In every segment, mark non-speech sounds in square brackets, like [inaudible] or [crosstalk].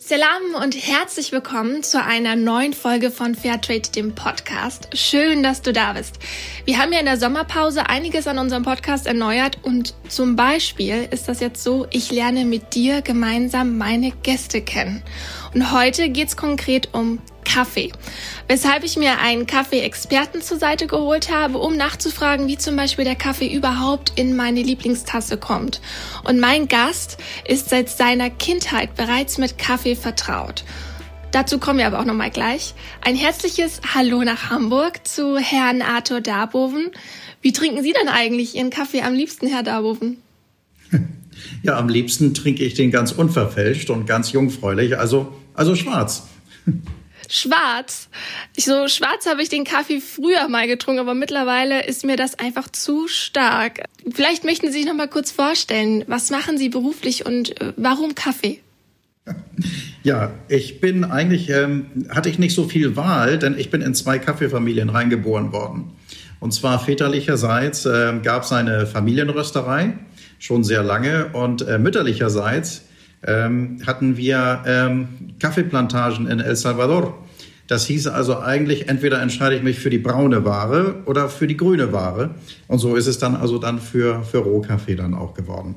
Salam und herzlich willkommen zu einer neuen Folge von Fairtrade, dem Podcast. Schön, dass du da bist. Wir haben ja in der Sommerpause einiges an unserem Podcast erneuert und zum Beispiel ist das jetzt so, ich lerne mit dir gemeinsam meine Gäste kennen. Und heute geht's konkret um Kaffee. Weshalb ich mir einen Kaffee-Experten zur Seite geholt habe, um nachzufragen, wie zum Beispiel der Kaffee überhaupt in meine Lieblingstasse kommt. Und mein Gast ist seit seiner Kindheit bereits mit Kaffee vertraut. Dazu kommen wir aber auch nochmal gleich. Ein herzliches Hallo nach Hamburg zu Herrn Arthur Darboven. Wie trinken Sie denn eigentlich Ihren Kaffee am liebsten, Herr Darboven? [laughs] Ja, am liebsten trinke ich den ganz unverfälscht und ganz jungfräulich, also, also schwarz. [laughs] Schwarz. Ich, so schwarz habe ich den Kaffee früher mal getrunken, aber mittlerweile ist mir das einfach zu stark. Vielleicht möchten Sie sich noch mal kurz vorstellen, was machen Sie beruflich und äh, warum Kaffee? Ja, ich bin eigentlich, ähm, hatte ich nicht so viel Wahl, denn ich bin in zwei Kaffeefamilien reingeboren worden. Und zwar väterlicherseits äh, gab es eine Familienrösterei, schon sehr lange, und äh, mütterlicherseits ähm, hatten wir ähm, Kaffeeplantagen in El Salvador. Das hieß also eigentlich, entweder entscheide ich mich für die braune Ware oder für die grüne Ware. Und so ist es dann also dann für, für Rohkaffee dann auch geworden.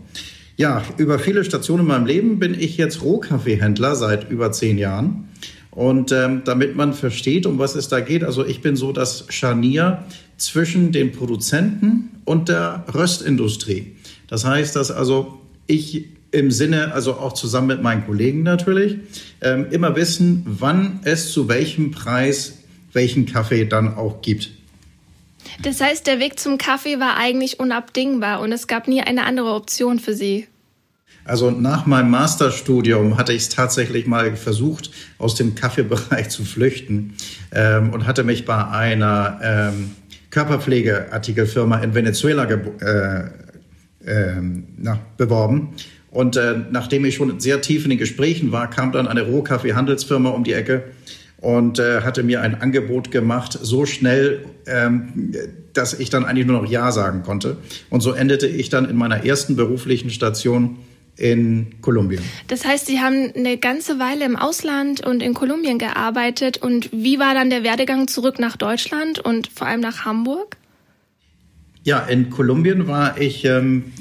Ja, über viele Stationen in meinem Leben bin ich jetzt Rohkaffeehändler seit über zehn Jahren. Und ähm, damit man versteht, um was es da geht, also ich bin so das Scharnier zwischen den Produzenten und der Röstindustrie. Das heißt, dass also ich im Sinne, also auch zusammen mit meinen Kollegen natürlich, ähm, immer wissen, wann es zu welchem Preis welchen Kaffee dann auch gibt. Das heißt, der Weg zum Kaffee war eigentlich unabdingbar und es gab nie eine andere Option für Sie. Also nach meinem Masterstudium hatte ich es tatsächlich mal versucht, aus dem Kaffeebereich zu flüchten ähm, und hatte mich bei einer ähm, Körperpflegeartikelfirma in Venezuela äh, äh, na, beworben und äh, nachdem ich schon sehr tief in den Gesprächen war, kam dann eine Rohkaffee-Handelsfirma um die Ecke und äh, hatte mir ein Angebot gemacht, so schnell, ähm, dass ich dann eigentlich nur noch Ja sagen konnte. Und so endete ich dann in meiner ersten beruflichen Station in Kolumbien. Das heißt, Sie haben eine ganze Weile im Ausland und in Kolumbien gearbeitet. Und wie war dann der Werdegang zurück nach Deutschland und vor allem nach Hamburg? Ja, in Kolumbien war ich ähm,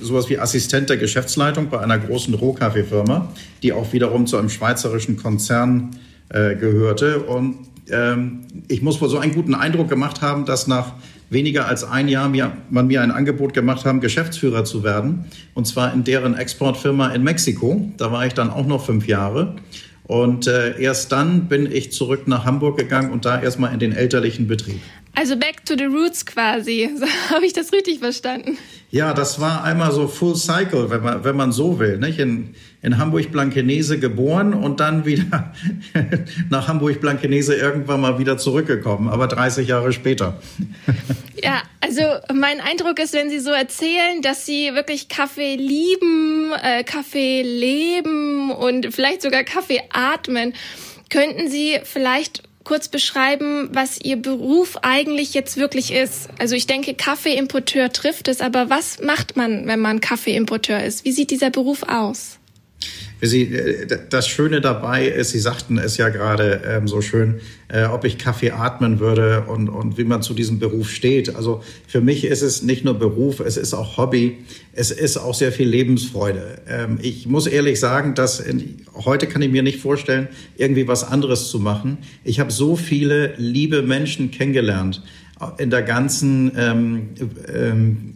sowas wie Assistent der Geschäftsleitung bei einer großen Rohkaffeefirma, die auch wiederum zu einem schweizerischen Konzern äh, gehörte. Und ähm, ich muss wohl so einen guten Eindruck gemacht haben, dass nach weniger als ein Jahr mir, man mir ein Angebot gemacht haben, Geschäftsführer zu werden. Und zwar in deren Exportfirma in Mexiko. Da war ich dann auch noch fünf Jahre. Und äh, erst dann bin ich zurück nach Hamburg gegangen und da erstmal in den elterlichen Betrieb. Also back to the roots quasi. [laughs] Habe ich das richtig verstanden? Ja, das war einmal so Full Cycle, wenn man, wenn man so will. Nicht? In, in Hamburg-Blankenese geboren und dann wieder [laughs] nach Hamburg-Blankenese irgendwann mal wieder zurückgekommen, aber 30 Jahre später. [laughs] Ja, also mein Eindruck ist, wenn Sie so erzählen, dass Sie wirklich Kaffee lieben, äh, Kaffee leben und vielleicht sogar Kaffee atmen, könnten Sie vielleicht kurz beschreiben, was Ihr Beruf eigentlich jetzt wirklich ist? Also ich denke, Kaffeeimporteur trifft es, aber was macht man, wenn man Kaffeeimporteur ist? Wie sieht dieser Beruf aus? Sie, äh, das Schöne dabei ist, Sie sagten es ja gerade ähm, so schön, äh, ob ich Kaffee atmen würde und, und wie man zu diesem Beruf steht. Also für mich ist es nicht nur Beruf, es ist auch Hobby, es ist auch sehr viel Lebensfreude. Ähm, ich muss ehrlich sagen, dass in, heute kann ich mir nicht vorstellen, irgendwie was anderes zu machen. Ich habe so viele liebe Menschen kennengelernt in der ganzen ähm, ähm,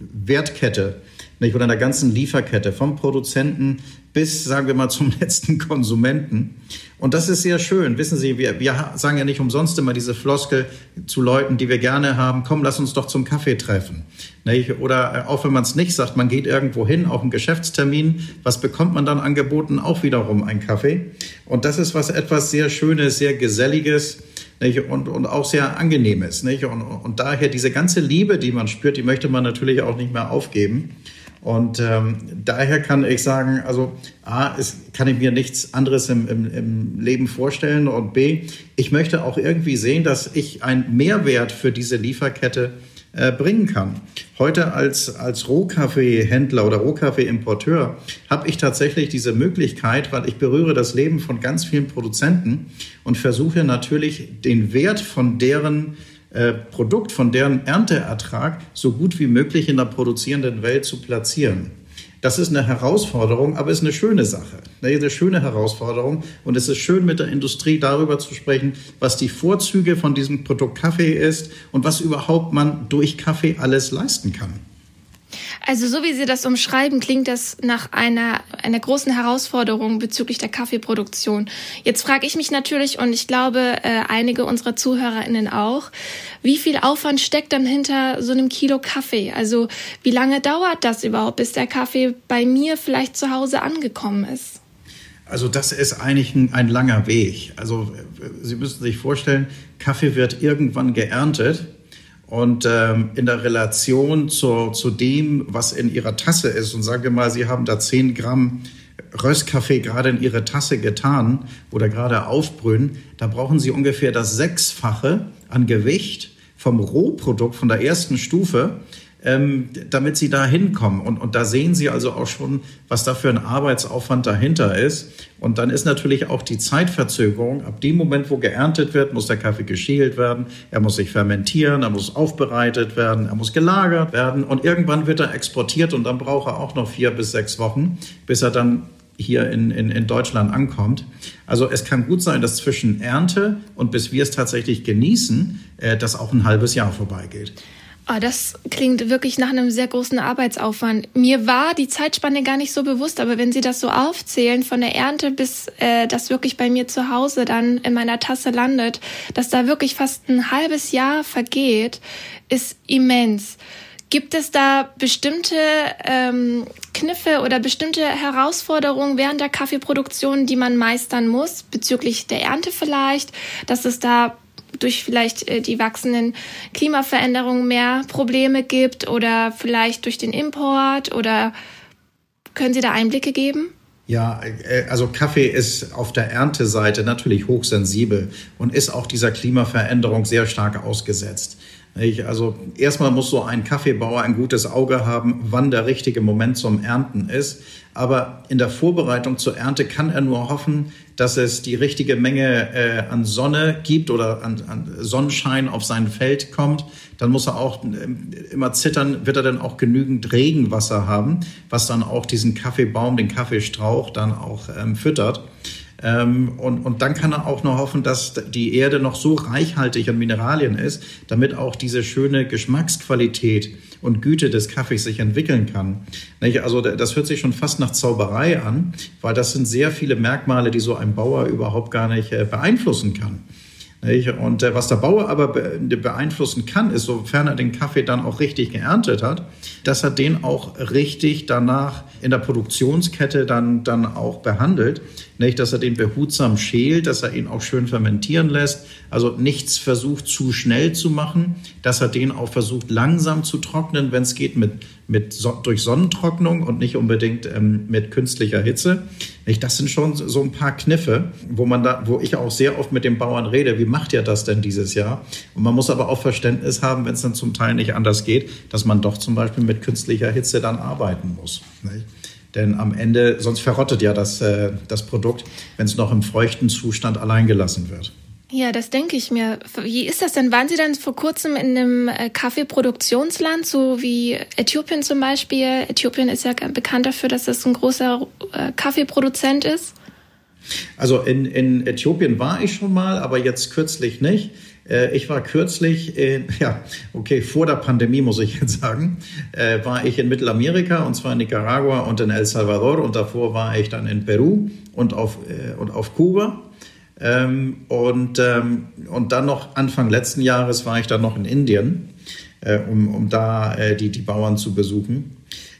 Wertkette nicht? oder in der ganzen Lieferkette, vom Produzenten bis, sagen wir mal, zum [laughs] letzten Konsumenten. Und das ist sehr schön. Wissen Sie, wir, wir sagen ja nicht umsonst immer diese Floskel zu Leuten, die wir gerne haben, komm, lass uns doch zum Kaffee treffen. Nicht? Oder äh, auch wenn man es nicht sagt, man geht irgendwo hin, auch einen Geschäftstermin, was bekommt man dann angeboten? Auch wiederum ein Kaffee. Und das ist was etwas sehr Schönes, sehr Geselliges. Nicht? Und, und auch sehr angenehmes. Nicht? Und, und daher diese ganze Liebe, die man spürt, die möchte man natürlich auch nicht mehr aufgeben. Und ähm, daher kann ich sagen, also A, es kann ich mir nichts anderes im, im, im Leben vorstellen und B, ich möchte auch irgendwie sehen, dass ich einen Mehrwert für diese Lieferkette äh, bringen kann. Heute als, als Rohkaffeehändler oder Rohkaffeeimporteur habe ich tatsächlich diese Möglichkeit, weil ich berühre das Leben von ganz vielen Produzenten und versuche natürlich den Wert von deren äh, Produkt, von deren Ernteertrag so gut wie möglich in der produzierenden Welt zu platzieren. Das ist eine Herausforderung, aber es ist eine schöne Sache. Eine schöne Herausforderung. Und es ist schön, mit der Industrie darüber zu sprechen, was die Vorzüge von diesem Produkt Kaffee ist und was überhaupt man durch Kaffee alles leisten kann. Also so wie Sie das umschreiben, klingt das nach einer, einer großen Herausforderung bezüglich der Kaffeeproduktion. Jetzt frage ich mich natürlich, und ich glaube äh, einige unserer ZuhörerInnen auch, wie viel Aufwand steckt dann hinter so einem Kilo Kaffee? Also wie lange dauert das überhaupt, bis der Kaffee bei mir vielleicht zu Hause angekommen ist? Also das ist eigentlich ein, ein langer Weg. Also Sie müssen sich vorstellen, Kaffee wird irgendwann geerntet und ähm, in der Relation zu, zu dem, was in ihrer Tasse ist, und sagen wir mal, Sie haben da 10 Gramm Röstkaffee gerade in Ihre Tasse getan oder gerade aufbrühen, da brauchen Sie ungefähr das Sechsfache an Gewicht vom Rohprodukt, von der ersten Stufe, ähm, damit sie da hinkommen. Und, und da sehen Sie also auch schon, was da für ein Arbeitsaufwand dahinter ist. Und dann ist natürlich auch die Zeitverzögerung. Ab dem Moment, wo geerntet wird, muss der Kaffee geschält werden, er muss sich fermentieren, er muss aufbereitet werden, er muss gelagert werden und irgendwann wird er exportiert und dann braucht er auch noch vier bis sechs Wochen, bis er dann hier in, in, in Deutschland ankommt. Also es kann gut sein, dass zwischen Ernte und bis wir es tatsächlich genießen, äh, das auch ein halbes Jahr vorbeigeht. Oh, das klingt wirklich nach einem sehr großen Arbeitsaufwand. Mir war die Zeitspanne gar nicht so bewusst, aber wenn Sie das so aufzählen, von der Ernte bis äh, das wirklich bei mir zu Hause dann in meiner Tasse landet, dass da wirklich fast ein halbes Jahr vergeht, ist immens. Gibt es da bestimmte ähm, Kniffe oder bestimmte Herausforderungen während der Kaffeeproduktion, die man meistern muss, bezüglich der Ernte vielleicht, dass es da durch vielleicht äh, die wachsenden Klimaveränderungen mehr Probleme gibt oder vielleicht durch den Import oder können Sie da Einblicke geben? Ja, äh, also Kaffee ist auf der Ernteseite natürlich hochsensibel und ist auch dieser Klimaveränderung sehr stark ausgesetzt. Also erstmal muss so ein Kaffeebauer ein gutes Auge haben, wann der richtige Moment zum Ernten ist. Aber in der Vorbereitung zur Ernte kann er nur hoffen, dass es die richtige Menge äh, an Sonne gibt oder an, an, Sonnenschein auf sein Feld kommt. Dann muss er auch äh, immer zittern, wird er dann auch genügend Regenwasser haben, was dann auch diesen Kaffeebaum, den Kaffeestrauch dann auch ähm, füttert. Ähm, und, und dann kann er auch noch hoffen, dass die Erde noch so reichhaltig an Mineralien ist, damit auch diese schöne Geschmacksqualität und Güte des Kaffees sich entwickeln kann. Also das hört sich schon fast nach Zauberei an, weil das sind sehr viele Merkmale, die so ein Bauer überhaupt gar nicht äh, beeinflussen kann. Und äh, was der Bauer aber beeinflussen kann, ist, sofern er den Kaffee dann auch richtig geerntet hat, dass er den auch richtig danach in der Produktionskette dann, dann auch behandelt. Dass er den behutsam schält, dass er ihn auch schön fermentieren lässt. Also nichts versucht zu schnell zu machen, dass er den auch versucht langsam zu trocknen, wenn es geht mit, mit durch Sonnentrocknung und nicht unbedingt ähm, mit künstlicher Hitze. Nicht, das sind schon so ein paar Kniffe, wo man da, wo ich auch sehr oft mit den Bauern rede. Wie macht ihr das denn dieses Jahr? Und man muss aber auch Verständnis haben, wenn es dann zum Teil nicht anders geht, dass man doch zum Beispiel mit künstlicher Hitze dann arbeiten muss. Nicht? Denn am Ende, sonst verrottet ja das, äh, das Produkt, wenn es noch im feuchten Zustand allein gelassen wird. Ja, das denke ich mir. Wie ist das denn? Waren Sie dann vor kurzem in einem äh, Kaffeeproduktionsland, so wie Äthiopien zum Beispiel? Äthiopien ist ja bekannt dafür, dass es ein großer äh, Kaffeeproduzent ist. Also in, in Äthiopien war ich schon mal, aber jetzt kürzlich nicht. Äh, ich war kürzlich, in, [laughs] ja, okay, vor der Pandemie muss ich jetzt sagen, war ich in Mittelamerika und zwar in Nicaragua und in El Salvador und davor war ich dann in Peru und auf, und auf Kuba. Ähm, und, ähm, und dann noch Anfang letzten Jahres war ich dann noch in Indien, äh, um, um da äh, die, die Bauern zu besuchen.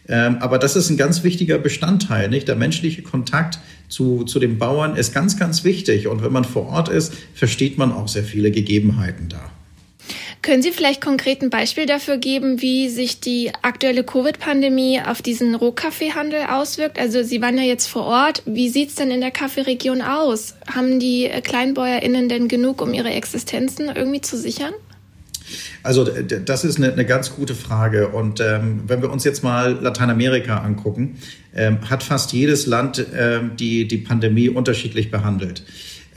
Ähm, aber das ist ein ganz wichtiger Bestandteil, nicht? Der menschliche Kontakt zu, zu den Bauern ist ganz, ganz wichtig. Und wenn man vor Ort ist, versteht man auch sehr viele Gegebenheiten da. Können Sie vielleicht konkret ein Beispiel dafür geben, wie sich die aktuelle Covid-Pandemie auf diesen Rohkaffeehandel auswirkt? Also Sie waren ja jetzt vor Ort. Wie sieht es denn in der Kaffeeregion aus? Haben die KleinbäuerInnen denn genug, um ihre Existenzen irgendwie zu sichern? Also das ist eine, eine ganz gute Frage. Und ähm, wenn wir uns jetzt mal Lateinamerika angucken, ähm, hat fast jedes Land ähm, die, die Pandemie unterschiedlich behandelt.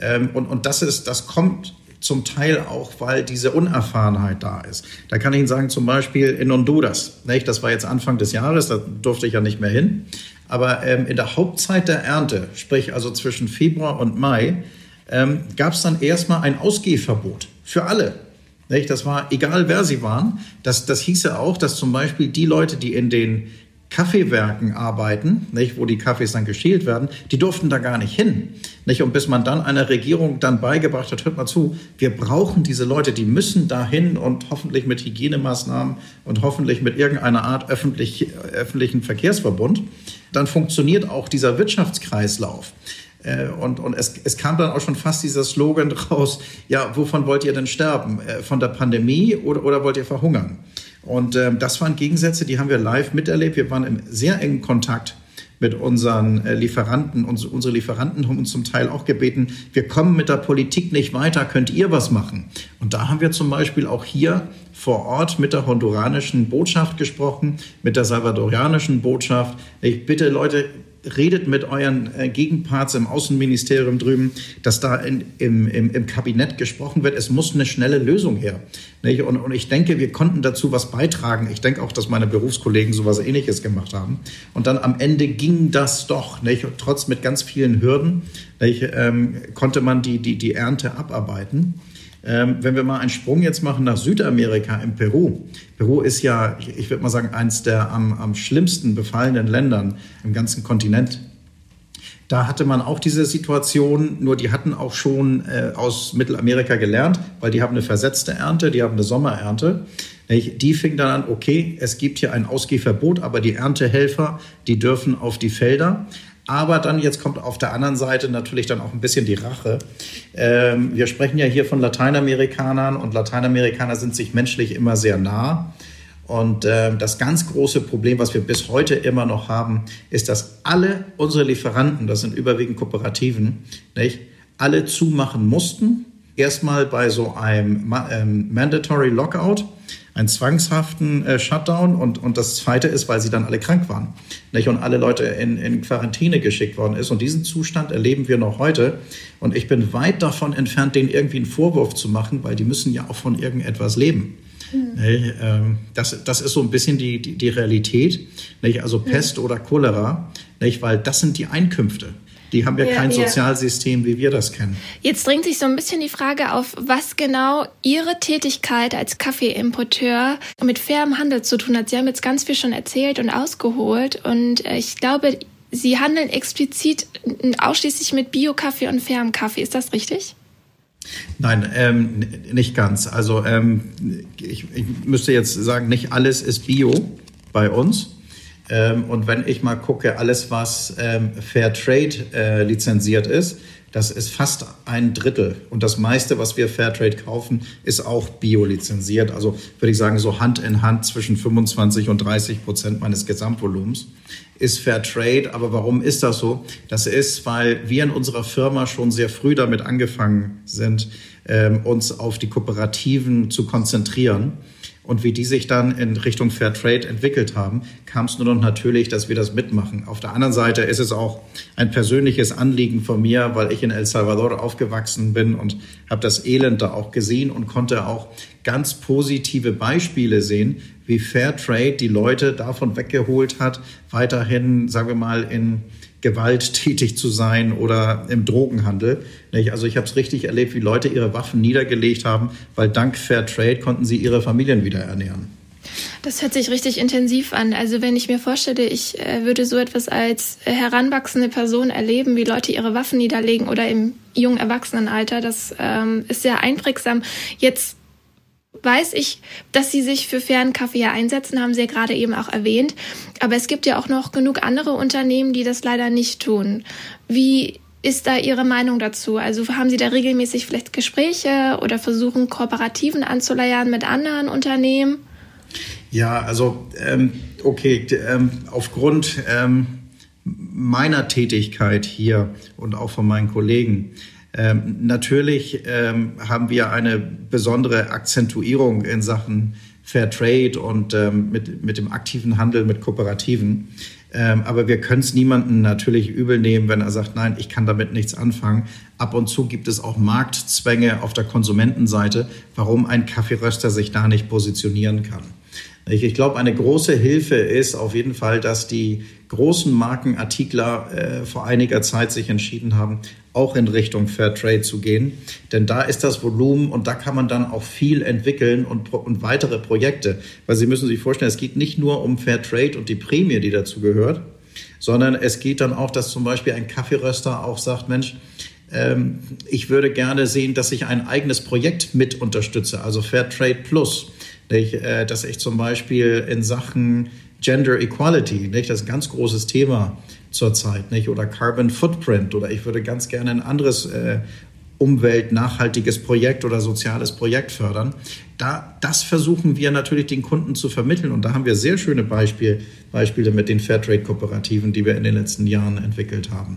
Ähm, und, und das ist, das kommt zum Teil auch, weil diese Unerfahrenheit da ist. Da kann ich Ihnen sagen, zum Beispiel in Honduras, nicht? das war jetzt Anfang des Jahres, da durfte ich ja nicht mehr hin, aber ähm, in der Hauptzeit der Ernte, sprich also zwischen Februar und Mai, ähm, gab es dann erstmal ein Ausgehverbot für alle. Nicht? Das war egal, wer sie waren. Das, das hieße auch, dass zum Beispiel die Leute, die in den Kaffeewerken arbeiten, nicht, wo die Kaffees dann geschält werden, die durften da gar nicht hin. Nicht? Und bis man dann einer Regierung dann beigebracht hat, hört mal zu, wir brauchen diese Leute, die müssen dahin und hoffentlich mit Hygienemaßnahmen und hoffentlich mit irgendeiner Art öffentlich, öffentlichen Verkehrsverbund, dann funktioniert auch dieser Wirtschaftskreislauf. Äh, und, und es, es kam dann auch schon fast dieser Slogan [laughs] raus, ja, wovon wollt ihr denn sterben? Äh, von der Pandemie oder, oder wollt ihr verhungern? Und ähm, das waren Gegensätze, die haben wir live miterlebt. Wir waren im sehr engen Kontakt mit unseren äh, Lieferanten. Uns, unsere Lieferanten haben uns zum Teil auch gebeten, wir kommen mit der Politik nicht weiter, könnt ihr was machen? Und da haben wir zum Beispiel auch hier vor Ort mit der honduranischen Botschaft gesprochen, mit der salvadorianischen Botschaft. Ich bitte Leute, redet mit euren äh, Gegenparts im Außenministerium drüben, dass da in, im, im, im, Kabinett gesprochen wird. Es muss eine schnelle Lösung her. Und, und ich denke, wir konnten dazu was beitragen. Ich denke auch, dass meine Berufskollegen sowas Ähnliches gemacht haben. Und dann am Ende ging das doch. Und trotz mit ganz vielen Hürden ähm, konnte man die, die, die Ernte abarbeiten. Ähm, wenn wir mal einen Sprung jetzt machen nach Südamerika, in Peru. Peru ist ja, ich, ich würde mal sagen, eines der am, am schlimmsten befallenen Ländern im ganzen Kontinent. Da hatte man auch diese Situation, nur die hatten auch schon äh, aus Mittelamerika gelernt, weil die haben eine versetzte Ernte, die haben eine Sommerernte. Die fing dann an, okay, es gibt hier ein Ausgehverbot, aber die Erntehelfer, die dürfen auf die Felder. Aber dann, jetzt kommt auf der anderen Seite natürlich dann auch ein bisschen die Rache. Ähm, wir sprechen ja hier von Lateinamerikanern und Lateinamerikaner sind sich menschlich immer sehr nah. Und äh, das ganz große Problem, was wir bis heute immer noch haben, ist, dass alle unsere Lieferanten, das sind überwiegend Kooperativen, nicht, alle zumachen mussten. Erstmal bei so einem ähm, Mandatory Lockout einen zwangshaften äh, Shutdown und, und das zweite ist, weil sie dann alle krank waren nicht? und alle Leute in, in Quarantäne geschickt worden ist. Und diesen Zustand erleben wir noch heute. Und ich bin weit davon entfernt, denen irgendwie einen Vorwurf zu machen, weil die müssen ja auch von irgendetwas leben. Mhm. Das, das ist so ein bisschen die, die, die Realität, nicht? also Pest mhm. oder Cholera, nicht? weil das sind die Einkünfte. Die haben ja, ja kein ja. Sozialsystem, wie wir das kennen. Jetzt drängt sich so ein bisschen die Frage auf, was genau Ihre Tätigkeit als Kaffeeimporteur mit fairem Handel zu tun hat. Sie haben jetzt ganz viel schon erzählt und ausgeholt und ich glaube, Sie handeln explizit ausschließlich mit Bio-Kaffee und fairem Kaffee. Ist das richtig? Nein, ähm, nicht ganz. Also ähm, ich, ich müsste jetzt sagen, nicht alles ist Bio bei uns. Ähm, und wenn ich mal gucke, alles, was ähm, Fair Trade äh, lizenziert ist, das ist fast ein Drittel. Und das meiste, was wir Fairtrade kaufen, ist auch bio-lizenziert. Also würde ich sagen, so Hand in Hand zwischen 25 und 30 Prozent meines Gesamtvolumens ist Fairtrade. Aber warum ist das so? Das ist, weil wir in unserer Firma schon sehr früh damit angefangen sind, ähm, uns auf die Kooperativen zu konzentrieren und wie die sich dann in Richtung Fair Trade entwickelt haben, kam es nur noch natürlich, dass wir das mitmachen. Auf der anderen Seite ist es auch ein persönliches Anliegen von mir, weil ich in El Salvador aufgewachsen bin und habe das Elend da auch gesehen und konnte auch ganz positive Beispiele sehen, wie Fair Trade die Leute davon weggeholt hat, weiterhin, sagen wir mal, in Gewalt tätig zu sein oder im Drogenhandel. Also ich habe es richtig erlebt, wie Leute ihre Waffen niedergelegt haben, weil dank Fair Trade konnten sie ihre Familien wieder ernähren. Das hört sich richtig intensiv an. Also wenn ich mir vorstelle, ich äh, würde so etwas als heranwachsende Person erleben, wie Leute ihre Waffen niederlegen oder im jungen Erwachsenenalter, das ähm, ist sehr einprägsam. Jetzt weiß ich, dass Sie sich für fairen Kaffee einsetzen, haben Sie ja gerade eben auch erwähnt. Aber es gibt ja auch noch genug andere Unternehmen, die das leider nicht tun. Wie ist da Ihre Meinung dazu? Also haben Sie da regelmäßig vielleicht Gespräche oder versuchen Kooperativen anzuleiern mit anderen Unternehmen? Ja, also ähm, okay, ähm, aufgrund ähm, meiner Tätigkeit hier und auch von meinen Kollegen Ähm, natürlich ähm, haben wir eine besondere Akzentuierung in Sachen Fair Trade und ähm, mit, mit dem aktiven Handel mit Kooperativen. Ähm, aber wir können es niemandem natürlich übel nehmen, wenn er sagt, nein, ich kann damit nichts anfangen. Ab und zu gibt es auch Marktzwänge auf der Konsumentenseite, warum ein Kaffeeröster sich da nicht positionieren kann. Ich glaube, eine große Hilfe ist auf jeden Fall, dass die großen Markenartikler äh, vor einiger Zeit sich entschieden haben, auch in Richtung Fairtrade zu gehen. Denn da ist das Volumen und da kann man dann auch viel entwickeln und, und weitere Projekte. Weil Sie müssen sich vorstellen, es geht nicht nur um Fairtrade und die Prämie, die dazu gehört, sondern es geht dann auch, dass zum Beispiel ein Kaffeeröster auch sagt, Mensch, ähm, ich würde gerne sehen, dass ich ein eigenes Projekt mit unterstütze, also Fairtrade Plus. Äh, dass ich zum Beispiel in Sachen Gender Equality, nicht, das ganz großes Thema zurzeit, nicht, oder Carbon Footprint, oder ich würde ganz gerne ein anderes äh, umweltnachhaltiges Projekt oder soziales Projekt fördern. Da, das versuchen wir natürlich den Kunden zu vermitteln. Und da haben wir sehr schöne Beispiel, Beispiele mit den Fairtrade-Kooperativen, die wir in den letzten Jahren entwickelt haben.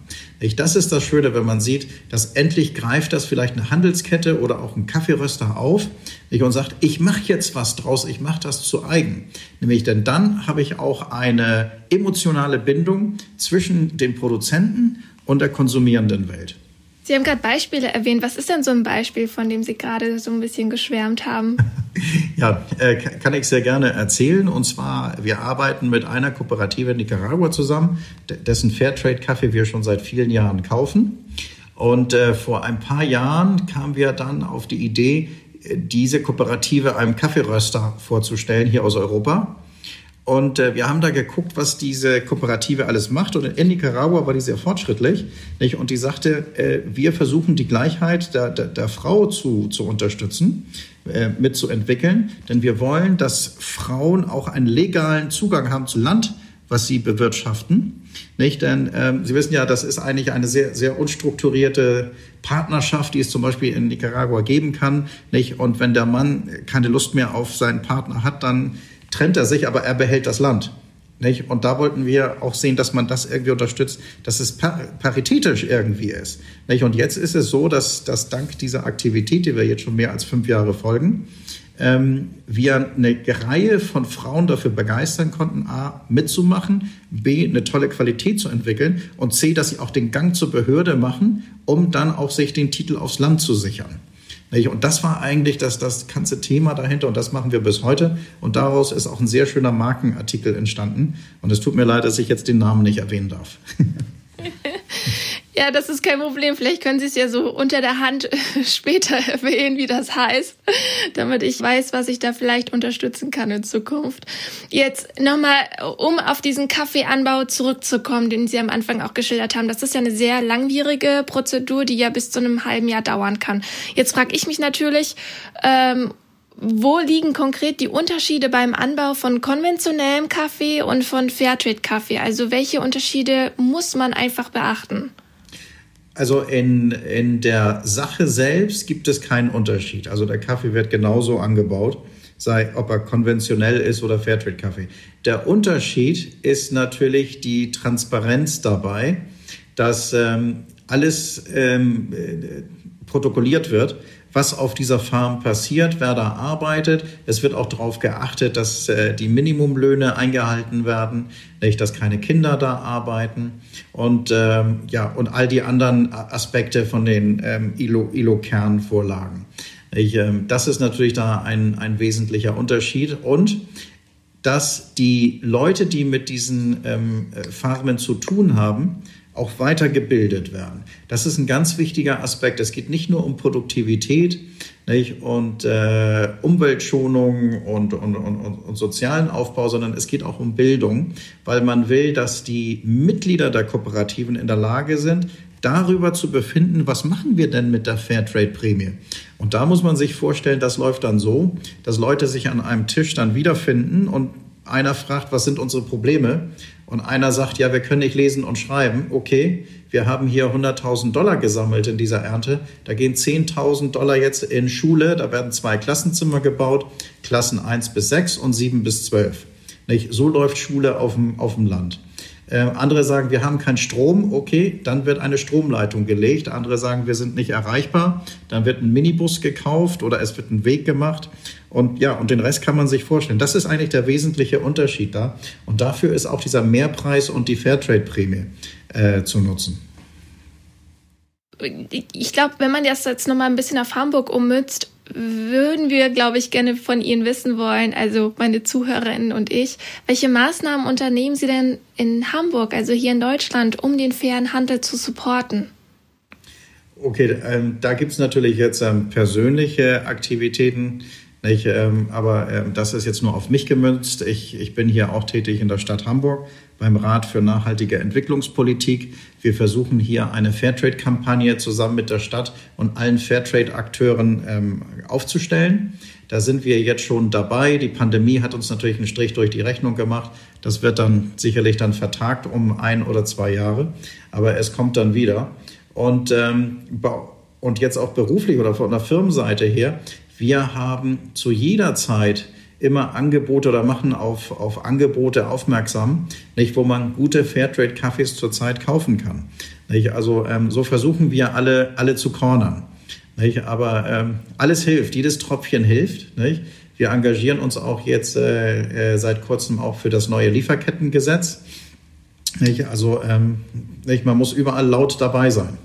Das ist das Schöne, wenn man sieht, dass endlich greift das vielleicht eine Handelskette oder auch ein Kaffeeröster auf und sagt, ich mache jetzt was draus, ich mache das zu eigen. Nämlich, denn dann habe ich auch eine emotionale Bindung zwischen dem Produzenten und der konsumierenden Welt. Sie haben gerade Beispiele erwähnt. Was ist denn so ein Beispiel, von dem Sie gerade so ein bisschen geschwärmt haben? [laughs] ja, äh, kann ich sehr gerne erzählen. Und zwar, wir arbeiten mit einer Kooperative in Nicaragua zusammen, dessen Fairtrade-Kaffee wir schon seit vielen Jahren kaufen. Und äh, vor ein paar Jahren kamen wir dann auf die Idee, äh, diese Kooperative einem Kaffeeröster vorzustellen hier aus Europa. Und äh, wir haben da geguckt, was diese Kooperative alles macht. Und in Nicaragua war die sehr fortschrittlich. Nicht? Und die sagte, äh, wir versuchen die Gleichheit der, der, der Frau zu, zu unterstützen, äh, mitzuentwickeln. Denn wir wollen, dass Frauen auch einen legalen Zugang haben zu Land, was sie bewirtschaften. Nicht? Denn ähm, Sie wissen ja, das ist eigentlich eine sehr, sehr unstrukturierte Partnerschaft, die es zum Beispiel in Nicaragua geben kann. Nicht? Und wenn der Mann keine Lust mehr auf seinen Partner hat, dann trennt er sich, aber er behält das Land. Nicht? Und da wollten wir auch sehen, dass man das irgendwie unterstützt, dass es paritätisch irgendwie ist. Nicht? Und jetzt ist es so, dass, dass dank dieser Aktivität, die wir jetzt schon mehr als fünf Jahre folgen, ähm, wir eine Reihe von Frauen dafür begeistern konnten, A, mitzumachen, B, eine tolle Qualität zu entwickeln und C, dass sie auch den Gang zur Behörde machen, um dann auch sich den Titel aufs Land zu sichern. Und das war eigentlich das, das ganze Thema dahinter und das machen wir bis heute. Und daraus ist auch ein sehr schöner Markenartikel entstanden. Und es tut mir leid, dass ich jetzt den Namen nicht erwähnen darf. [laughs] Ja, das ist kein Problem. Vielleicht können Sie es ja so unter der Hand [laughs] später erwähnen, wie das heißt, damit ich weiß, was ich da vielleicht unterstützen kann in Zukunft. Jetzt nochmal, um auf diesen Kaffeeanbau zurückzukommen, den Sie am Anfang auch geschildert haben. Das ist ja eine sehr langwierige Prozedur, die ja bis zu einem halben Jahr dauern kann. Jetzt frage ich mich natürlich, ähm, wo liegen konkret die Unterschiede beim Anbau von konventionellem Kaffee und von Fairtrade-Kaffee? Also welche Unterschiede muss man einfach beachten? Also in, in der Sache selbst gibt es keinen Unterschied. Also der Kaffee wird genauso angebaut, sei ob er konventionell ist oder Fairtrade-Kaffee. Der Unterschied ist natürlich die Transparenz dabei, dass ähm, alles ähm, äh, protokolliert wird was auf dieser Farm passiert, wer da arbeitet. Es wird auch darauf geachtet, dass äh, die Minimumlöhne eingehalten werden, nicht, dass keine Kinder da arbeiten und ähm, ja und all die anderen Aspekte von den ähm, ILO-Kernvorlagen. ILO ähm, das ist natürlich da ein, ein wesentlicher Unterschied und dass die Leute, die mit diesen ähm, Farmen zu tun haben, auch weitergebildet werden. Das ist ein ganz wichtiger Aspekt. Es geht nicht nur um Produktivität nicht, und äh, Umweltschonung und, und, und, und sozialen Aufbau, sondern es geht auch um Bildung, weil man will, dass die Mitglieder der Kooperativen in der Lage sind, darüber zu befinden, was machen wir denn mit der Fairtrade-Prämie. Und da muss man sich vorstellen, das läuft dann so, dass Leute sich an einem Tisch dann wiederfinden und einer fragt, was sind unsere Probleme? Und einer sagt, ja, wir können nicht lesen und schreiben. Okay, wir haben hier 100.000 Dollar gesammelt in dieser Ernte. Da gehen 10.000 Dollar jetzt in Schule. Da werden zwei Klassenzimmer gebaut, Klassen 1 bis 6 und 7 bis 12. Nicht? So läuft Schule auf dem, auf dem Land. Äh, andere sagen, wir haben keinen Strom, okay, dann wird eine Stromleitung gelegt. Andere sagen, wir sind nicht erreichbar, dann wird ein Minibus gekauft oder es wird ein Weg gemacht. Und ja, und den Rest kann man sich vorstellen. Das ist eigentlich der wesentliche Unterschied da. Und dafür ist auch dieser Mehrpreis und die Fairtrade-Prämie äh, zu nutzen ich glaube, wenn man das jetzt nochmal ein bisschen auf Hamburg ummützt, würden wir, glaube ich, gerne von Ihnen wissen wollen, also meine Zuhörerinnen und ich, welche Maßnahmen unternehmen Sie denn in Hamburg, also hier in Deutschland, um den fairen Handel zu supporten? Okay, ähm, da gibt es natürlich jetzt ähm, persönliche Aktivitäten, nicht, ähm, aber ähm, das ist jetzt nur auf mich gemünzt. Ich, ich bin hier auch tätig in der Stadt Hamburg beim Rat für nachhaltige Entwicklungspolitik. Wir versuchen hier eine Fairtrade-Kampagne zusammen mit der Stadt und allen Fairtrade-Akteuren ähm, aufzustellen. Da sind wir jetzt schon dabei. Die Pandemie hat uns natürlich einen Strich durch die Rechnung gemacht. Das wird dann sicherlich dann vertagt um ein oder zwei Jahre, aber es kommt dann wieder. Und, ähm, und jetzt auch beruflich oder von der Firmenseite her, wir haben zu jeder Zeit immer Angebote oder machen auf, auf Angebote aufmerksam, nicht, wo man gute Fairtrade-Kaffees zurzeit kaufen kann. Nicht? Also ähm, so versuchen wir alle, alle zu cornern. Nicht? Aber ähm, alles hilft, jedes Tropfchen hilft. Nicht? Wir engagieren uns auch jetzt äh, äh, seit kurzem auch für das neue Lieferkettengesetz. Nicht? Also ähm, nicht? man muss überall laut dabei sein.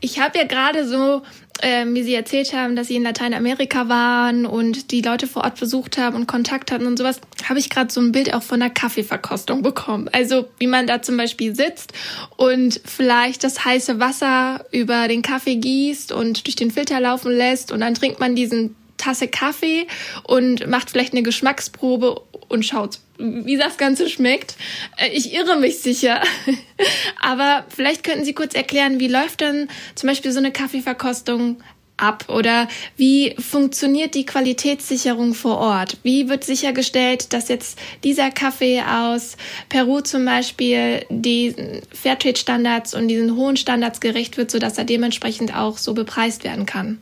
Ich habe ja gerade so ähm, wie Sie erzählt haben, dass Sie in Lateinamerika waren und die Leute vor Ort besucht haben und Kontakt hatten und sowas, habe ich gerade so ein Bild auch von einer Kaffeeverkostung bekommen. Also wie man da zum Beispiel sitzt und vielleicht das heiße Wasser über den Kaffee gießt und durch den Filter laufen lässt und dann trinkt man diesen Tasse Kaffee und macht vielleicht eine Geschmacksprobe und schaut, wie das Ganze schmeckt. Äh, ich irre mich sicher. [laughs] Aber vielleicht könnten Sie kurz erklären, wie läuft denn zum Beispiel so eine Kaffeeverkostung ab oder wie funktioniert die Qualitätssicherung vor Ort? Wie wird sichergestellt, dass jetzt dieser Kaffee aus Peru zum Beispiel die Fairtrade-Standards und diesen hohen Standards gerecht wird, sodass er dementsprechend auch so bepreist werden kann?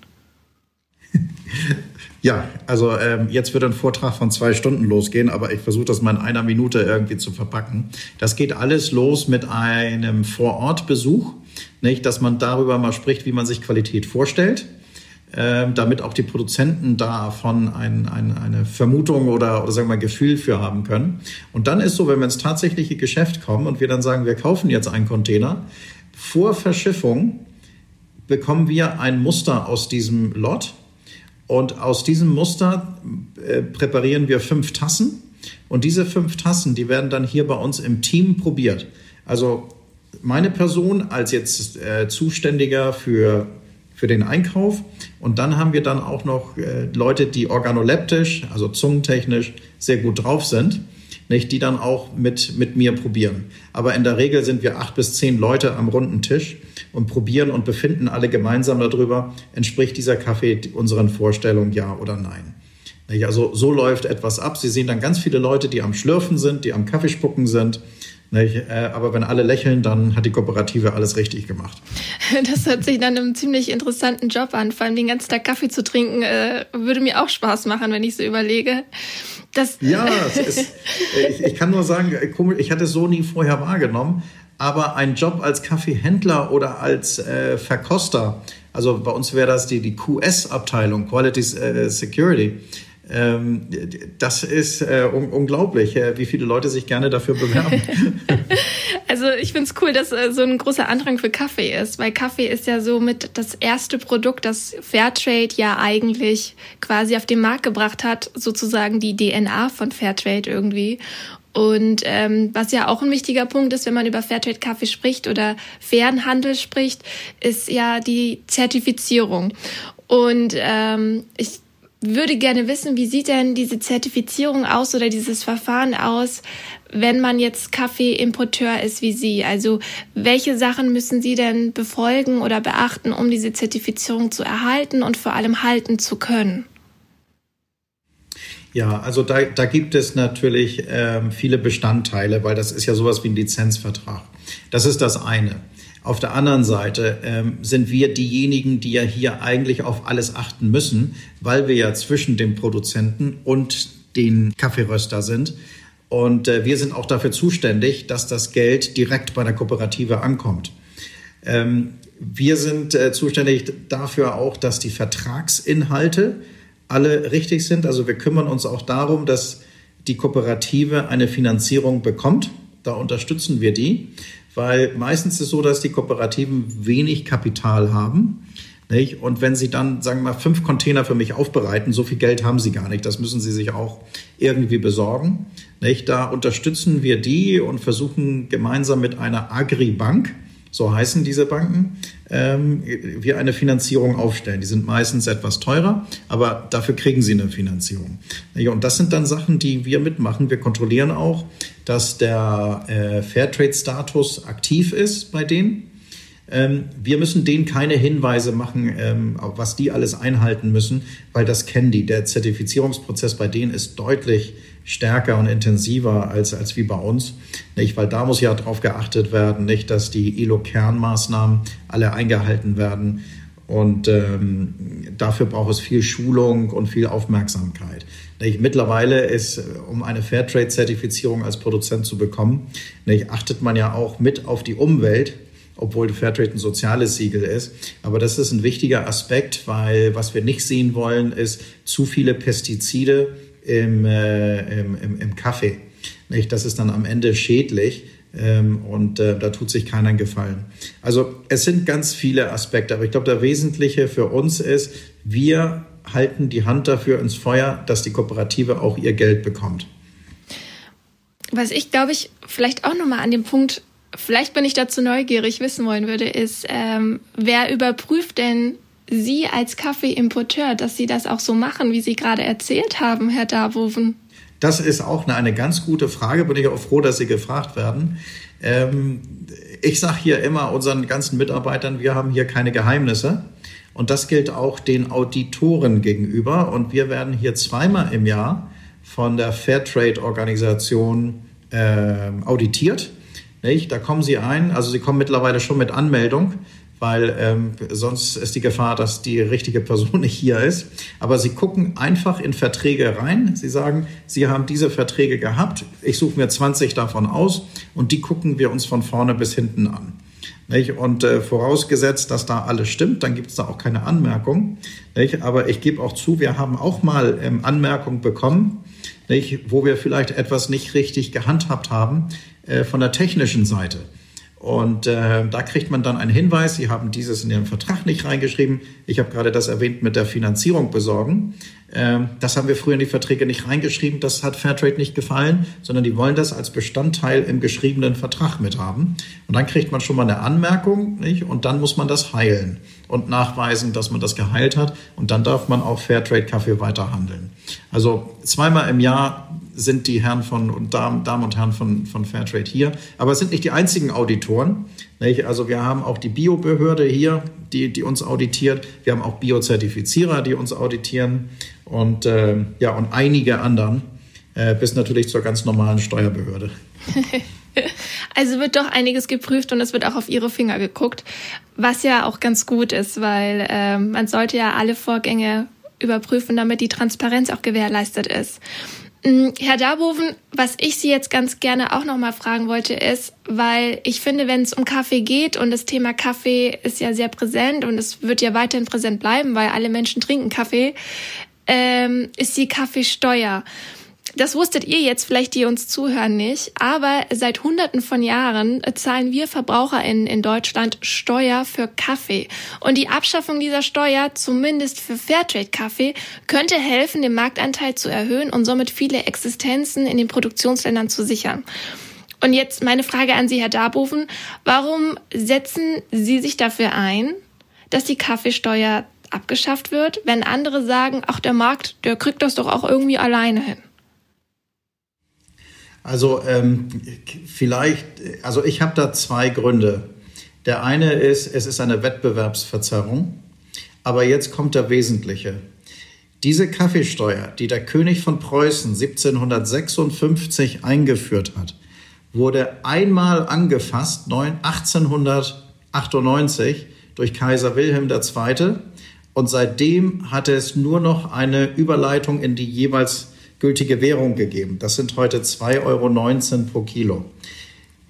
[laughs] Ja, also ähm, jetzt wird ein Vortrag von zwei Stunden losgehen, aber ich versuche das mal in einer Minute irgendwie zu verpacken. Das geht alles los mit einem Vorortbesuch, nicht, dass man darüber mal spricht, wie man sich Qualität vorstellt. Ähm, damit auch die Produzenten davon ein, ein, eine Vermutung oder, oder sagen wir mal Gefühl für haben können. Und dann ist so, wenn wir ins tatsächliche Geschäft kommen und wir dann sagen, wir kaufen jetzt einen Container, vor Verschiffung bekommen wir ein Muster aus diesem Lot und aus diesem Muster äh, präparieren wir fünf Tassen. Und diese fünf Tassen, die werden dann hier bei uns im Team probiert. Also meine Person als jetzt äh, Zuständiger für, für den Einkauf. Und dann haben wir dann auch noch äh, Leute, die organoleptisch, also zungentechnisch sehr gut drauf sind nicht, die dann auch mit, mit mir probieren. Aber in der Regel sind wir acht bis zehn Leute am runden Tisch und probieren und befinden alle gemeinsam darüber, entspricht dieser Kaffee unseren Vorstellungen, ja oder nein. Also so läuft etwas ab. Sie sehen dann ganz viele Leute, die am Schlürfen sind, die am Kaffeespucken sind. Äh, aber wenn alle lächeln, dann hat die Kooperative alles richtig gemacht. [laughs] Das hört sich dann einem ziemlich interessanten Job an. Vor allem den ganzen Tag Kaffee zu trinken, äh, würde mir auch Spaß machen, wenn ich so überlege. Das ja, ist, ich, ich, kann nur sagen, ich hatte es so nie vorher wahrgenommen. Aber ein Job als Kaffeehändler oder als äh, Verkoster, also bei uns wäre das die, die QS-Abteilung, Quality äh, Security, das ist äh, un unglaublich, äh, wie viele Leute sich gerne dafür bewerben. [laughs] also ich finde es cool, dass äh, so ein großer Andrang für Kaffee ist, weil Kaffee ist ja so mit das erste Produkt, das Fairtrade ja eigentlich quasi auf den Markt gebracht hat, sozusagen die DNA von Fairtrade irgendwie. Und ähm, was ja auch ein wichtiger Punkt ist, wenn man über Fairtrade Kaffee spricht oder fairen Handel spricht, ist ja die Zertifizierung. Und ähm, ich würde gerne wissen, wie sieht denn diese Zertifizierung aus oder dieses Verfahren aus, wenn man jetzt Kaffeeimporteur ist wie Sie? Also welche Sachen müssen Sie denn befolgen oder beachten, um diese Zertifizierung zu erhalten und vor allem halten zu können? Ja, also da, da gibt es natürlich ähm, viele Bestandteile, weil das ist ja sowas wie ein Lizenzvertrag. Das ist das eine. Auf der anderen Seite ähm, sind wir diejenigen, die ja hier eigentlich auf alles achten müssen, weil wir ja zwischen dem Produzenten und den Kaffeeröster sind. Und äh, wir sind auch dafür zuständig, dass das Geld direkt bei der Kooperative ankommt. Ähm, wir sind äh, zuständig dafür auch, dass die Vertragsinhalte alle richtig sind. Also wir kümmern uns auch darum, dass die Kooperative eine Finanzierung bekommt. Da unterstützen wir die, weil meistens ist es so, dass die Kooperativen wenig Kapital haben nicht? Und wenn Sie dann, sagen wir mal, fünf Container für mich aufbereiten, so viel Geld haben Sie gar nicht. Das müssen Sie sich auch irgendwie besorgen. Nicht? Da unterstützen wir die und versuchen gemeinsam mit einer Agribank, so heißen diese Banken, ähm, wir eine Finanzierung aufstellen. Die sind meistens etwas teurer, aber dafür kriegen sie eine Finanzierung. Und das sind dann Sachen, die wir mitmachen. Wir kontrollieren auch, dass der äh, Fairtrade-Status aktiv ist bei denen. Ähm, wir müssen denen keine Hinweise machen, ähm, was die alles einhalten müssen, weil das kennen die. Der Zertifizierungsprozess bei denen ist deutlich stärker und intensiver als, als wie bei uns. Nicht? Weil da muss ja darauf geachtet werden, nicht, dass die ILO-Kernmaßnahmen alle eingehalten werden. Und ähm, dafür braucht es viel Schulung und viel Aufmerksamkeit. Nicht? Mittlerweile ist, um eine Fairtrade-Zertifizierung als Produzent zu bekommen, nicht, achtet man ja auch mit auf die Umwelt obwohl Fairtrade ein soziales Siegel ist. Aber das ist ein wichtiger Aspekt, weil was wir nicht sehen wollen, ist zu viele Pestizide im, äh, im, im, im, Kaffee. Nicht? Das ist dann am Ende schädlich. Ähm, und äh, da tut sich keiner einen Gefallen. Also es sind ganz viele Aspekte, aber ich glaube, der Wesentliche für uns ist, wir halten die Hand dafür ins Feuer, dass die Kooperative auch ihr Geld bekommt. Was ich, glaube ich, vielleicht auch nochmal an dem Punkt vielleicht bin ich dazu neugierig wissen wollen würde, ist, ähm, wer überprüft denn Sie als Kaffeeimporteur, dass Sie das auch so machen, wie Sie gerade erzählt haben, Herr Darwoven? Das ist auch eine, eine ganz gute Frage. Bin ich auch froh, dass Sie gefragt werden. Ähm, ich sage hier immer unseren ganzen Mitarbeitern, wir haben hier keine Geheimnisse. Und das gilt auch den Auditoren gegenüber. Und wir werden hier zweimal im Jahr von der Fairtrade-Organisation äh, auditiert. Nicht? Da kommen sie ein, also sie kommen mittlerweile schon mit Anmeldung, weil ähm, sonst ist die Gefahr, dass die richtige Person [laughs] nicht hier ist. Aber sie gucken einfach in Verträge rein. Sie sagen, sie haben diese Verträge gehabt. Ich suche mir 20 davon aus und die gucken wir uns von vorne bis hinten an. Nicht? Und äh, vorausgesetzt, dass da alles stimmt, dann gibt es da auch keine Anmerkung. Nicht? Aber ich gebe auch zu, wir haben auch mal ähm, Anmerkungen bekommen, nicht? wo wir vielleicht etwas nicht richtig gehandhabt haben. Äh, von der technischen Seite. Und äh, da kriegt man dann einen Hinweis, Sie haben dieses in Ihren Vertrag nicht reingeschrieben. Ich habe gerade das erwähnt mit der Finanzierung besorgen. Ähm, das haben wir früher in die Verträge nicht reingeschrieben. Das hat Fairtrade nicht gefallen, sondern die wollen das als Bestandteil im geschriebenen Vertrag mithaben. Und dann kriegt man schon mal eine Anmerkung nicht? und dann muss man das heilen und nachweisen, dass man das geheilt hat. Und dann darf man auch Fairtrade-Kaffee weiterhandeln. Also zweimal im Jahr sind die Herren von und Damen, Damen und Herren von, von Fairtrade hier. Aber es sind nicht die einzigen Auditoren. Nicht? Also wir haben auch die Biobehörde hier, die, die uns auditiert. Wir haben auch Biozertifizierer, die uns auditieren und äh, ja und einige anderen, äh, bis natürlich zur ganz normalen Steuerbehörde. [laughs] Also wird doch einiges geprüft und es wird auch auf ihre Finger geguckt, was ja auch ganz gut ist, weil äh, man sollte ja alle Vorgänge überprüfen, damit die Transparenz auch gewährleistet ist. Mm, Herr Darboven, was ich Sie jetzt ganz gerne auch noch mal fragen wollte, ist, weil ich finde, wenn es um Kaffee geht und das Thema Kaffee ist ja sehr präsent und es wird ja weiterhin präsent bleiben, weil alle Menschen trinken Kaffee, ähm, ist die Kaffeesteuer. Das wusstet ihr jetzt vielleicht, die uns zuhören, nicht. Aber seit Hunderten von Jahren zahlen wir VerbraucherInnen in Deutschland Steuer für Kaffee. Und die Abschaffung dieser Steuer, zumindest für Fairtrade-Kaffee, könnte helfen, den Marktanteil zu erhöhen und somit viele Existenzen in den Produktionsländern zu sichern. Und jetzt meine Frage an Sie, Herr Darboven. Warum setzen Sie sich dafür ein, dass die Kaffeesteuer abgeschafft wird, wenn andere sagen, ach, der Markt, der kriegt das doch auch irgendwie alleine hin? Also ähm, vielleicht, also ich habe da zwei Gründe. Der eine ist, es ist eine Wettbewerbsverzerrung, aber jetzt kommt der Wesentliche. Diese Kaffeesteuer, die der König von Preußen 1756 eingeführt hat, wurde einmal angefasst, 1898, durch Kaiser Wilhelm II. Und seitdem hatte es nur noch eine Überleitung in die jeweils gültige Währung gegeben. Das sind heute 2,19 Euro pro Kilo.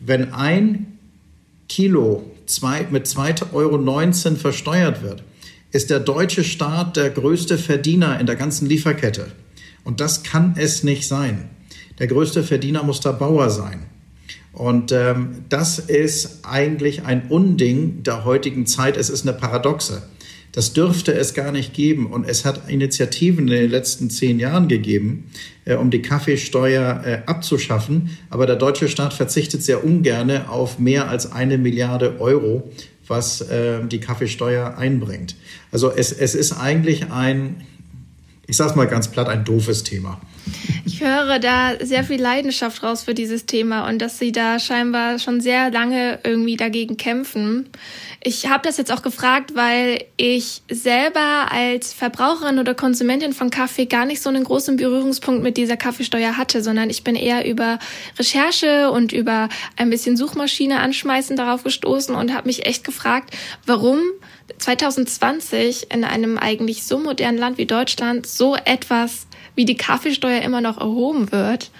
Wenn ein Kilo zwei, mit 2,19 Euro versteuert wird, ist der deutsche Staat der größte Verdiener in der ganzen Lieferkette. Und das kann es nicht sein. Der größte Verdiener muss der Bauer sein. Und ähm, das ist eigentlich ein Unding der heutigen Zeit. Es ist eine Paradoxe. Das dürfte es gar nicht geben. Und es hat Initiativen in den letzten zehn Jahren gegeben, äh, um die Kaffeesteuer äh, abzuschaffen. Aber der deutsche Staat verzichtet sehr ungern auf mehr als eine Milliarde Euro, was äh, die Kaffeesteuer einbringt. Also es, es ist eigentlich ein, ich sage es mal ganz platt, ein doofes Thema. Ich höre da sehr viel Leidenschaft raus für dieses Thema und dass Sie da scheinbar schon sehr lange irgendwie dagegen kämpfen. Ich habe das jetzt auch gefragt, weil ich selber als Verbraucherin oder Konsumentin von Kaffee gar nicht so einen großen Berührungspunkt mit dieser Kaffeesteuer hatte, sondern ich bin eher über Recherche und über ein bisschen Suchmaschine anschmeißen darauf gestoßen und habe mich echt gefragt, warum 2020 in einem eigentlich so modernen Land wie Deutschland so etwas wie die Kaffeesteuer immer noch erhoben wird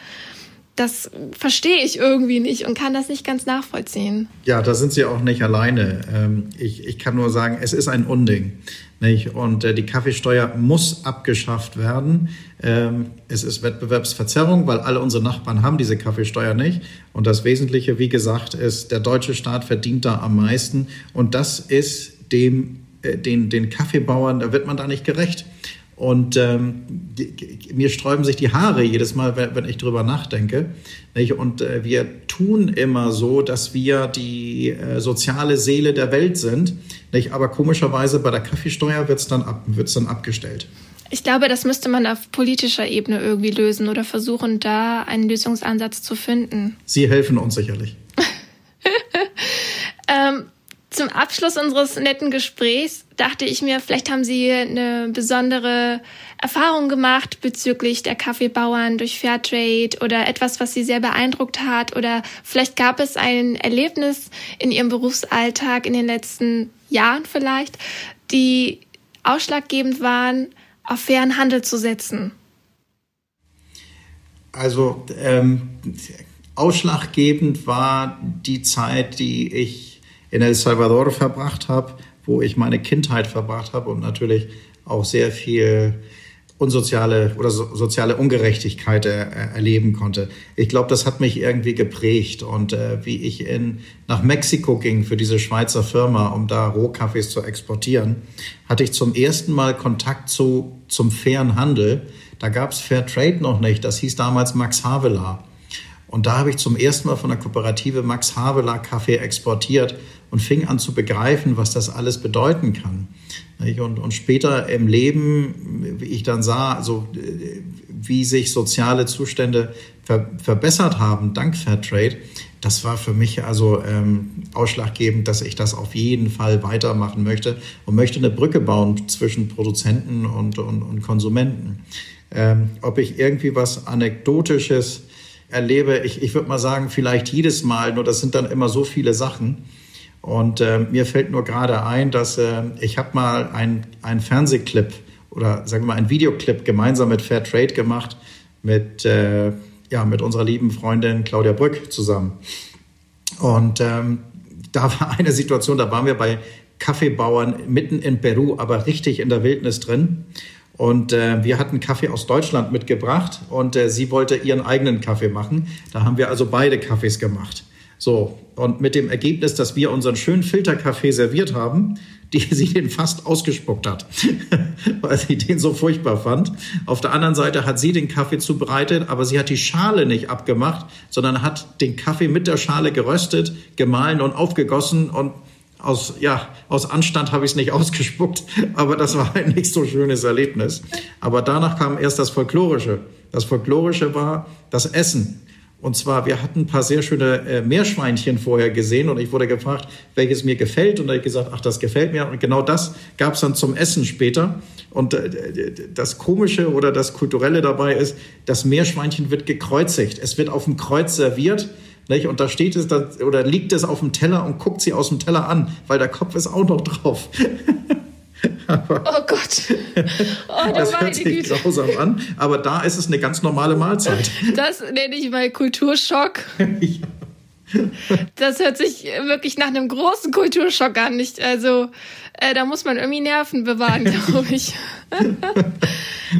das verstehe ich irgendwie nicht und kann das nicht ganz nachvollziehen. Ja, da sind Sie auch nicht alleine. Ähm, ich, ich kann nur sagen, es ist ein Unding. Nicht? Und äh, die Kaffeesteuer muss abgeschafft werden. Ähm, es ist Wettbewerbsverzerrung, weil alle unsere Nachbarn haben diese Kaffeesteuer nicht. Und das Wesentliche, wie gesagt, ist, der deutsche Staat verdient da am meisten. Und das ist dem, äh, den, den Kaffeebauern, da wird man da nicht gerecht. Und ähm, mir sträuben sich die Haare jedes Mal, wenn, wenn ich drüber nachdenke. Nicht? Und äh, wir tun immer so, dass wir die äh, soziale Seele der Welt sind. Nicht? Aber komischerweise bei der Kaffeesteuer wird es dann, ab, wird's dann abgestellt. Ich glaube, das müsste man auf politischer Ebene irgendwie lösen oder versuchen, da einen Lösungsansatz zu finden. Sie helfen uns sicherlich. [laughs] ähm, zum Abschluss unseres netten Gesprächs dachte ich mir, vielleicht haben Sie eine besondere Erfahrung gemacht bezüglich der Kaffeebauern durch Fairtrade oder etwas, was Sie sehr beeindruckt hat oder vielleicht gab es ein Erlebnis in Ihrem Berufsalltag in den letzten Jahren vielleicht, die ausschlaggebend waren, auf fairen Handel zu setzen. Also ähm, ausschlaggebend war die Zeit, die ich in El Salvador verbracht habe, wo ich meine Kindheit verbracht habe und natürlich auch sehr viel unsoziale oder so, soziale Ungerechtigkeit äh, erleben konnte. Ich glaube, das hat mich irgendwie geprägt und äh, wie ich in, nach Mexiko ging für diese Schweizer Firma, um da Rohkaffees zu exportieren, hatte ich zum ersten Mal Kontakt zu, zum fairen Handel. Da gab es Fair Trade noch nicht, das hieß damals Max Havelaar. Und da habe ich zum ersten Mal von der Kooperative Max Havelaar Kaffee exportiert und fing an zu begreifen, was das alles bedeuten kann. Und, und später im Leben, wie ich dann sah, so, wie sich soziale Zustände ver verbessert haben dank Fairtrade, das war für mich also ähm, ausschlaggebend, dass ich das auf jeden Fall weitermachen möchte und möchte eine Brücke bauen zwischen Produzenten und, und, und Konsumenten. Ähm, ob ich irgendwie was Anekdotisches erlebe, ich, ich würde mal sagen, vielleicht jedes Mal, nur das sind dann immer so viele Sachen. Und äh, mir fällt nur gerade ein, dass äh, ich habe mal einen Fernsehclip oder sagen wir mal einen Videoclip gemeinsam mit Fair Trade gemacht mit, äh, ja, mit unserer lieben Freundin Claudia Brück zusammen. Und ähm, da war eine Situation, da waren wir bei Kaffeebauern mitten in Peru, aber richtig in der Wildnis drin. Und äh, wir hatten Kaffee aus Deutschland mitgebracht und äh, sie wollte ihren eigenen Kaffee machen. Da haben wir also beide Kaffees gemacht. So, und mit dem Ergebnis, dass wir unseren schönen Filterkaffee serviert haben, [laughs] die sie den fast ausgespuckt hat, [laughs] weil sie den so furchtbar fand. Auf der anderen Seite hat sie den Kaffee zubereitet, aber sie hat die Schale nicht abgemacht, sondern hat den Kaffee mit der Schale geröstet, gemahlen und aufgegossen und aus, ja, aus Anstand habe ich es nicht [laughs] ausgespuckt, aber das war ein nicht so schönes Erlebnis. Aber danach kam erst das Folklorische. Das Folklorische war das Essen. Und zwar, wir hatten ein paar sehr schöne äh, Meerschweinchen vorher gesehen und ich wurde gefragt, welches mir gefällt. Und da habe ich gesagt, ach, das gefällt mir. Und genau das gab es dann zum Essen später. Und äh, das Komische oder das Kulturelle dabei ist, das Meerschweinchen wird gekreuzigt. Es wird auf dem Kreuz serviert. Nicht? Und da steht es da, oder liegt es auf dem Teller und guckt sie aus dem Teller an, weil der Kopf ist auch noch drauf. [laughs] oh Gott. Oh, das hört sich Güte. grausam an, aber da ist es eine ganz normale Mahlzeit. [laughs] Das nenne ich mal Kulturschock. [laughs] ja. Das hört sich wirklich nach einem großen Kulturschock an. Nicht, also äh, da muss man irgendwie Nerven bewahren, glaube ich.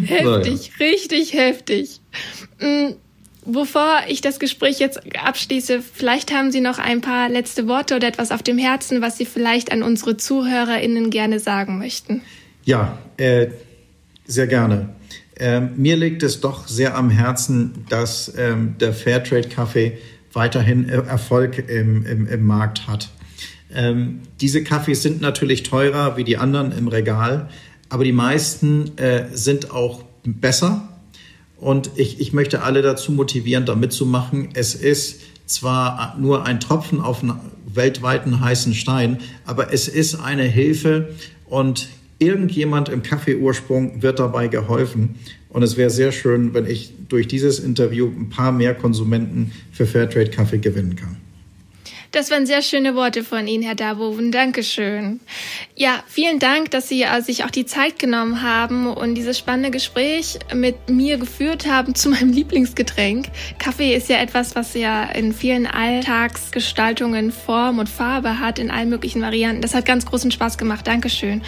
heftig, ja. richtig heftig. Mhm. Bevor ich das Gespräch jetzt abschließe, vielleicht haben Sie noch ein paar letzte Worte oder etwas auf dem Herzen, was Sie vielleicht an unsere ZuhörerInnen gerne sagen möchten. Ja, äh, sehr gerne. Ähm, mir liegt es doch sehr am Herzen, dass ähm, der Fairtrade-Kaffee weiterhin äh, Erfolg im, im, im Markt hat. Ähm, diese Kaffees sind natürlich teurer wie die anderen im Regal, aber die meisten äh, sind auch besser und ich, ich möchte alle dazu motivieren, da mitzumachen. Es ist zwar nur ein Tropfen auf einen weltweiten heißen Stein, aber es ist eine Hilfe und irgendjemand im Kaffeeursprung wird dabei geholfen. Und es wäre sehr schön, wenn ich durch dieses Interview ein paar mehr Konsumenten für Fairtrade Kaffee gewinnen kann. Das waren sehr schöne Worte von Ihnen, Herr Darboven. Dankeschön. Ja, vielen Dank, dass Sie äh, sich auch die Zeit genommen haben und dieses spannende Gespräch mit mir geführt haben zu meinem [laughs] Lieblingsgetränk. Kaffee ist ja etwas, was ja in vielen Alltagsgestaltungen Form und Farbe hat, in allen möglichen Varianten. Das hat ganz großen Spaß gemacht. Dankeschön.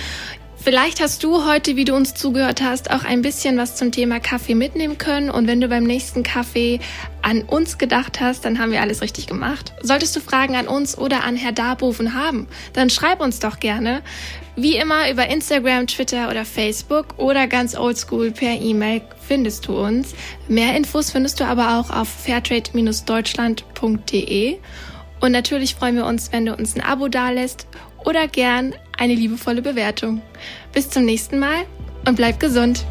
Vielleicht hast du heute, wie du uns zugehört hast, auch ein bisschen was zum Thema Kaffee mitnehmen können. Und wenn du beim nächsten Kaffee an uns gedacht hast, dann haben wir alles richtig gemacht. Solltest du Fragen an uns oder an Herr Darboven haben, dann schreib uns doch gerne. Wie immer über Instagram, Twitter oder Facebook oder ganz oldschool per E-Mail findest du uns. Mehr Infos findest du aber auch auf fairtrade-deutschland.de. Und natürlich freuen wir uns, wenn du uns ein Abo dalässt oder gern eine liebevolle Bewertung. Bis zum nächsten Mal und bleib gesund.